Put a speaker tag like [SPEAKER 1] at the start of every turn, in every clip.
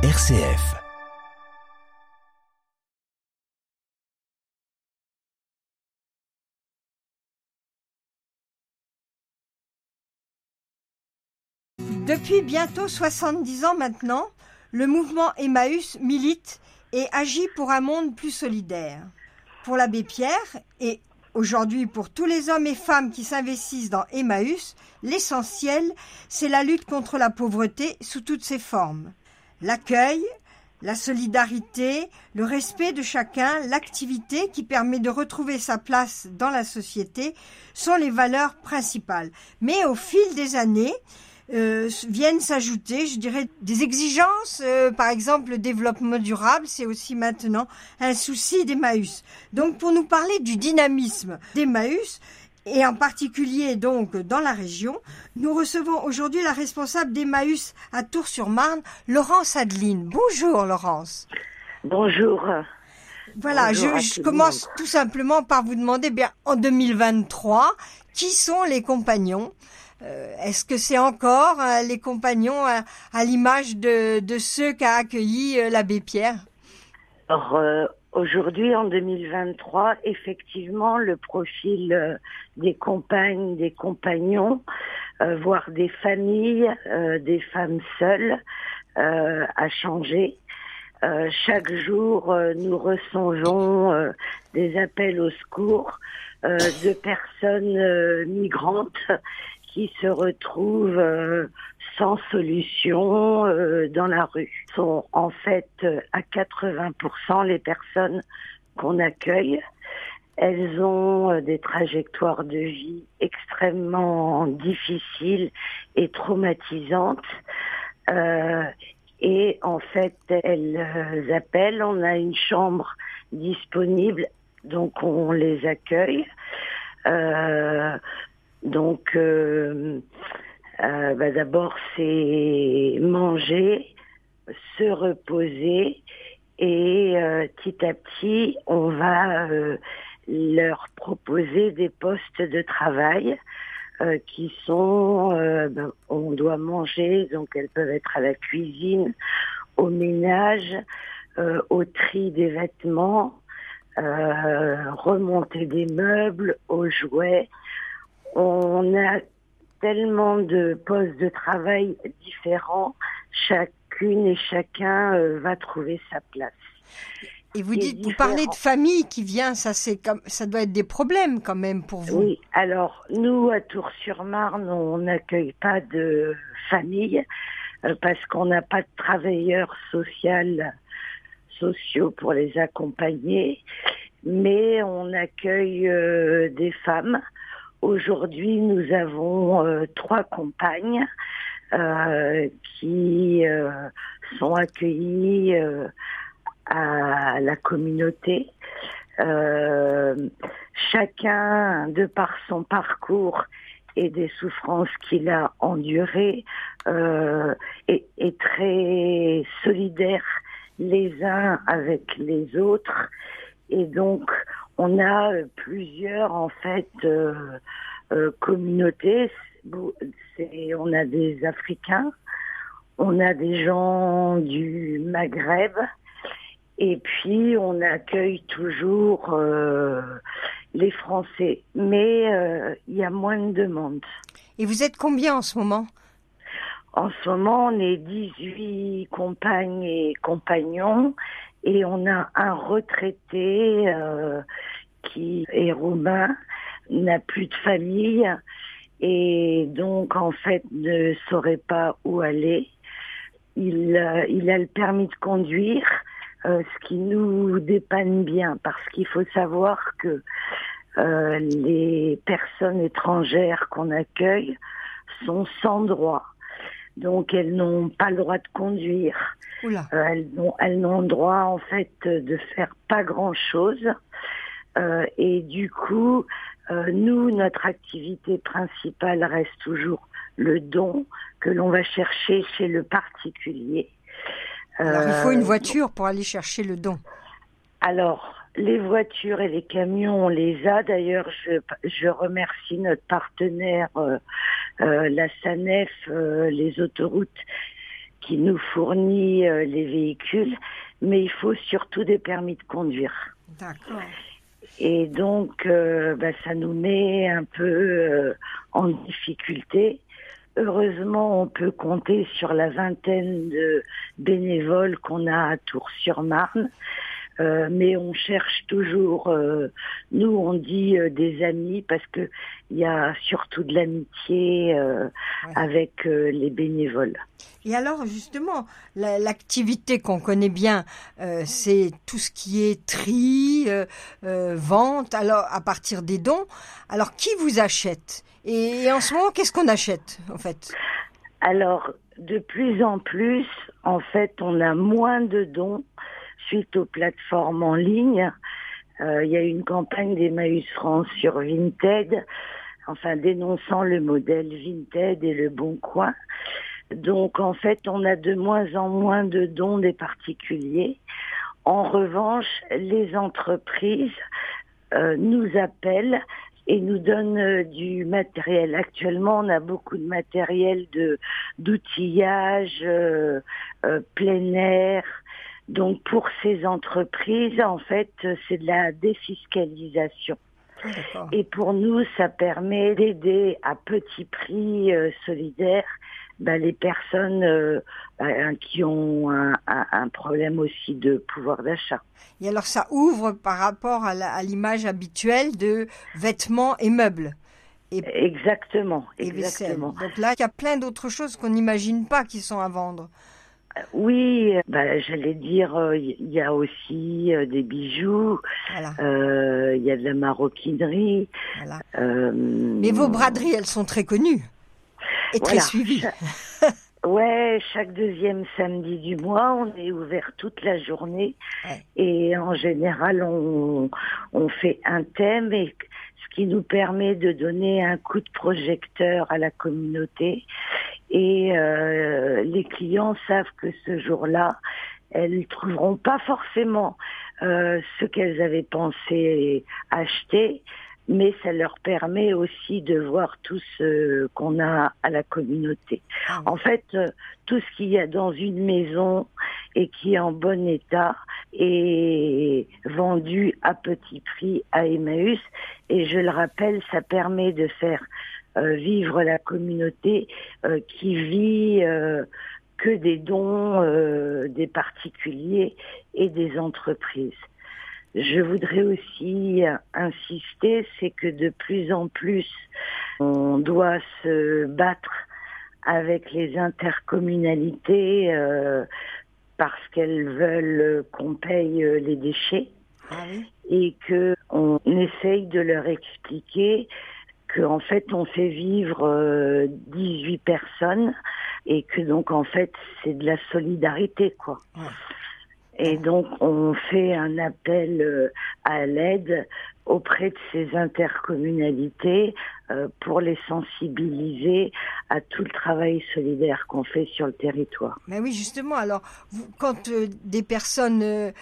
[SPEAKER 1] RCF.
[SPEAKER 2] Depuis bientôt 70 ans maintenant, le mouvement Emmaüs milite et agit pour un monde plus solidaire. Pour l'abbé Pierre et aujourd'hui pour tous les hommes et femmes qui s'investissent dans Emmaüs, l'essentiel, c'est la lutte contre la pauvreté sous toutes ses formes. L'accueil, la solidarité, le respect de chacun, l'activité qui permet de retrouver sa place dans la société sont les valeurs principales. Mais au fil des années, euh, viennent s'ajouter, je dirais, des exigences. Euh, par exemple, le développement durable, c'est aussi maintenant un souci d'Emmaüs. Donc, pour nous parler du dynamisme d'Emmaüs, et en particulier donc dans la région, nous recevons aujourd'hui la responsable d'Emmaüs à Tours-sur-Marne, Laurence Adeline. Bonjour Laurence.
[SPEAKER 3] Bonjour.
[SPEAKER 2] Voilà,
[SPEAKER 3] Bonjour
[SPEAKER 2] je, je commence tout simplement par vous demander, bien, en 2023, qui sont les compagnons? Euh, Est-ce que c'est encore euh, les compagnons à, à l'image de, de ceux qu'a accueilli euh, l'abbé Pierre?
[SPEAKER 3] Alors euh, aujourd'hui, en 2023, effectivement, le profil euh, des compagnes, des compagnons, euh, voire des familles, euh, des femmes seules, a changé. Chaque jour, nous recevons des appels au secours de personnes migrantes qui se retrouvent sans solution euh, dans la rue. Ce sont en fait euh, à 80% les personnes qu'on accueille. Elles ont euh, des trajectoires de vie extrêmement difficiles et traumatisantes. Euh, et en fait, elles appellent, on a une chambre disponible, donc on les accueille. Donc, euh, bah, d'abord, c'est manger, se reposer, et euh, petit à petit, on va euh, leur proposer des postes de travail euh, qui sont, euh, ben, on doit manger, donc elles peuvent être à la cuisine, au ménage, euh, au tri des vêtements, remonter des meubles, aux jouets. On a tellement de postes de travail différents, chacune et chacun euh, va trouver sa place.
[SPEAKER 2] Et vous dites, vous parlez de famille qui vient, ça c'est comme, ça doit être des problèmes quand même pour vous.
[SPEAKER 3] Oui, alors nous à Tours-sur-Marne, on n'accueille pas de famille euh, parce qu'on n'a pas de travailleurs sociaux, sociaux pour les accompagner, mais on accueille euh, des femmes. Aujourd'hui, nous avons euh, trois compagnes euh, qui euh, sont accueillies euh, à la communauté. Euh, chacun, de par son parcours et des souffrances qu'il a endurées, euh, est, est très solidaire les uns avec les autres. Et donc, on a euh, plusieurs, en fait, euh, euh, communautés. On a des Africains, on a des gens du Maghreb, et puis on accueille toujours euh, les Français. Mais il y a moins de demandes.
[SPEAKER 2] Et vous êtes combien en ce moment?
[SPEAKER 3] En ce moment, on est 18 compagnes et compagnons et on a un retraité euh, qui est roumain, n'a plus de famille et donc en fait ne saurait pas où aller. Il, euh, il a le permis de conduire, euh, ce qui nous dépanne bien parce qu'il faut savoir que euh, les personnes étrangères qu'on accueille sont sans droit. Donc elles n'ont pas le droit de conduire.
[SPEAKER 2] Oula.
[SPEAKER 3] Euh, elles n'ont elles n'ont droit en fait de faire pas grand chose. et du coup, euh, nous, notre activité principale reste toujours le don que l'on va chercher chez le particulier.
[SPEAKER 2] Alors, il faut une
[SPEAKER 3] Euh,
[SPEAKER 2] voiture pour aller chercher le don.
[SPEAKER 3] alors, les voitures et les camions, on les a. D'ailleurs, je, je remercie notre partenaire, euh, euh, la SANEF, euh, les autoroutes, qui nous fournit les véhicules, mais il faut surtout des permis de conduire.
[SPEAKER 2] D'accord.
[SPEAKER 3] Et donc, bah, ça nous met un peu en difficulté. Heureusement, on peut compter sur la vingtaine de bénévoles qu'on a à Tours-sur-Marne. Euh, mais on cherche toujours, euh, nous on dit euh, des amis parce que il y a surtout de l'amitié avec les bénévoles.
[SPEAKER 2] Et alors justement, l'activité qu'on connaît bien, c'est tout ce qui est tri, vente, alors à partir des dons. Alors qui vous achète? Et, en ce moment, qu'est-ce qu'on achète en fait?
[SPEAKER 3] Alors de plus en plus, en fait, on a moins de dons suite aux plateformes en ligne. Euh, il y a une campagne d'Emmaüs France sur Vinted, enfin dénonçant le modèle Vinted et le Bon Coin. Donc en fait, on a de moins en moins de dons des particuliers. En revanche, les entreprises euh, nous appellent et nous donnent euh, du matériel. Actuellement, on a beaucoup de matériel de d'outillage, plein air, donc pour ces entreprises, en fait, c'est de la défiscalisation. Ah, Et pour nous, ça permet d'aider à petit prix euh, solidaire bah, les personnes euh, qui ont un, problème aussi de pouvoir d'achat.
[SPEAKER 2] Et alors ça ouvre par rapport à l'image habituelle de vêtements et meubles.
[SPEAKER 3] Et, exactement, exactement.
[SPEAKER 2] Donc là, il y a plein d'autres choses qu'on n'imagine pas qui sont à vendre.
[SPEAKER 3] Oui, bah, j'allais dire, il euh, y a aussi euh, des bijoux, il euh, y a de la maroquinerie.
[SPEAKER 2] Mais vos braderies, elles sont très connues et très suivies.
[SPEAKER 3] ouais, chaque deuxième samedi du mois, on est ouvert toute la journée et en général, on, on fait un thème et ce qui nous permet de donner un coup de projecteur à la communauté et les clients savent que ce jour-là, elles ne trouveront pas forcément euh, ce qu'elles avaient pensé acheter, mais ça leur permet aussi de voir tout ce qu'on a à la communauté. Ah en fait, euh, tout ce qu'il y a dans une maison et qui est en bon état est vendu à petit prix à Emmaüs. Et je le rappelle, ça permet de faire euh, vivre la communauté euh, qui vit euh, que des dons des particuliers et des entreprises. Je voudrais aussi insister, c'est que de plus en plus, on doit se battre avec les intercommunalités parce qu'elles veulent qu'on paye les déchets. Ah et que on essaye de leur expliquer qu'en fait on fait vivre 18 euh, personnes et que donc en fait c'est de la solidarité quoi. Et donc on fait un appel euh, à l'aide auprès de ces intercommunalités euh, pour les sensibiliser à tout le travail solidaire qu'on fait sur le territoire.
[SPEAKER 2] Mais oui, justement, alors quand euh, des personnes euh,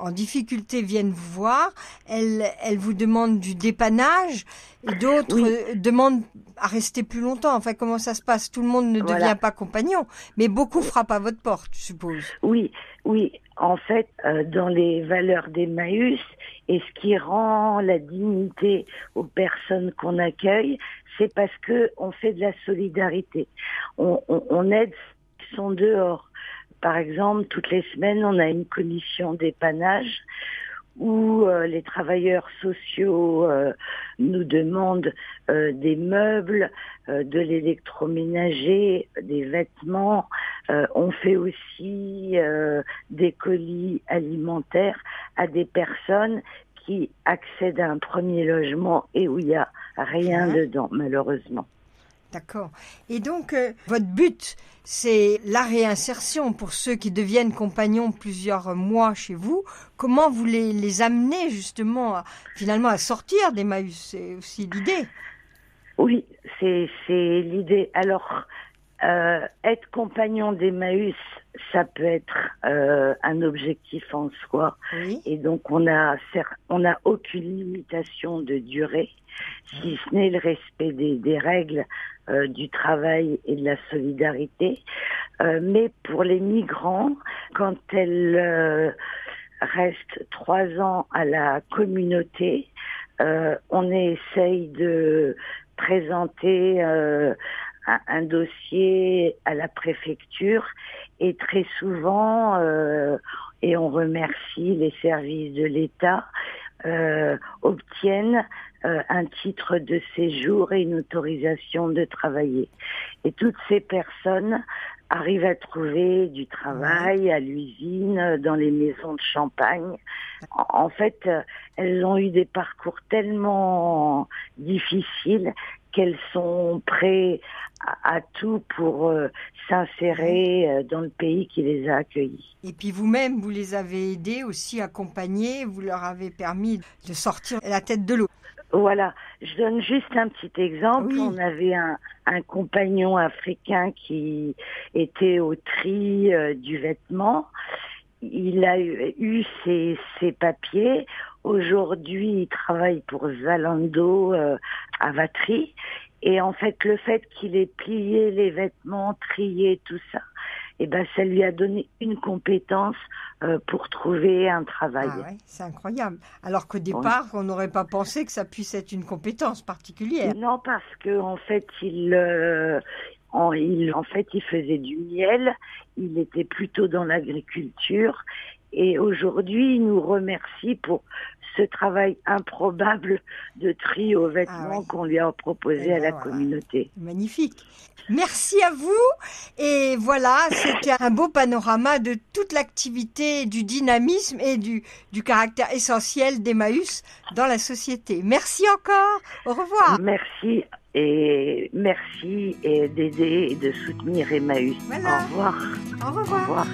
[SPEAKER 2] en difficulté viennent vous voir, elles, elles vous demandent du dépannage et d'autres demandent à rester plus longtemps. Enfin, comment ça se passe? Tout le monde ne devient pas compagnon, mais beaucoup frappent à votre porte, je suppose.
[SPEAKER 3] Oui, oui. En fait, dans les valeurs d'Emmaüs, et ce qui rend la dignité aux personnes qu'on accueille, c'est parce que on fait de la solidarité. On, on, on aide ceux qui sont dehors. Par exemple, toutes les semaines, on a une commission d'épanage où euh, les travailleurs sociaux euh, nous demandent euh, des meubles, de l'électroménager, des vêtements. on fait aussi des colis alimentaires à des personnes qui accèdent à un premier logement et où il n'y a rien dedans, malheureusement.
[SPEAKER 2] D'accord. Et donc, euh, votre but, c'est la réinsertion pour ceux qui deviennent compagnons plusieurs mois chez vous. Comment vous les, les amenez justement finalement à sortir d'Emmaüs C'est aussi l'idée.
[SPEAKER 3] Oui, c'est l'idée. Alors, euh, être compagnon d'Emmaüs, ça peut être euh, un objectif en soi.
[SPEAKER 2] Oui.
[SPEAKER 3] Et donc on a on n'a aucune limitation de durée, si ce n'est le respect des, des règles euh, du travail et de la solidarité. Euh, mais pour les migrants, quand elles euh, restent trois ans à la communauté, euh, on essaye de présenter euh, un, dossier à la préfecture et très souvent, euh, et on remercie les services de l'État, obtiennent euh, un titre de séjour et une autorisation de travailler. Et toutes ces personnes arrivent à trouver du travail à l'usine, dans les maisons de champagne. En fait, euh, elles ont eu des parcours tellement difficiles qu'elles sont prêtes à, à tout pour euh, s'insérer euh, dans le pays qui les a accueillis.
[SPEAKER 2] Et puis vous-même, vous les avez aidés aussi, accompagnés, vous leur avez permis de sortir la tête de l'eau.
[SPEAKER 3] Voilà, je donne juste un petit exemple.
[SPEAKER 2] Oui.
[SPEAKER 3] On avait un, un compagnon africain qui était au tri euh, du vêtement. Il a eu, eu ses, ses papiers. Aujourd'hui, il travaille pour Zalando euh, à Vatry. Et en fait, le fait qu'il ait plié les vêtements, trié tout ça, eh ben, ça lui a donné une compétence euh, pour trouver un travail.
[SPEAKER 2] Ah ouais, c'est incroyable. Alors qu'au départ, on n'aurait pas pensé que ça puisse être une compétence particulière.
[SPEAKER 3] Non, parce que en fait, il, euh, en, il, en fait, il faisait du miel. Il était plutôt dans l'agriculture. Et aujourd'hui, il nous remercie pour ce travail improbable de tri aux vêtements
[SPEAKER 2] Ah oui.
[SPEAKER 3] qu'on lui a proposé
[SPEAKER 2] Eh
[SPEAKER 3] à
[SPEAKER 2] ben
[SPEAKER 3] la
[SPEAKER 2] voilà.
[SPEAKER 3] communauté.
[SPEAKER 2] Magnifique. Merci à vous. Et voilà, c'était un beau panorama de toute l'activité, du dynamisme et du, du caractère essentiel d'Emmaüs dans la société. Merci encore. Au revoir.
[SPEAKER 3] Merci et merci et d'aider et de soutenir Emmaüs.
[SPEAKER 2] Voilà.
[SPEAKER 3] Au revoir.
[SPEAKER 2] Au
[SPEAKER 3] Au
[SPEAKER 2] revoir.
[SPEAKER 3] revoir.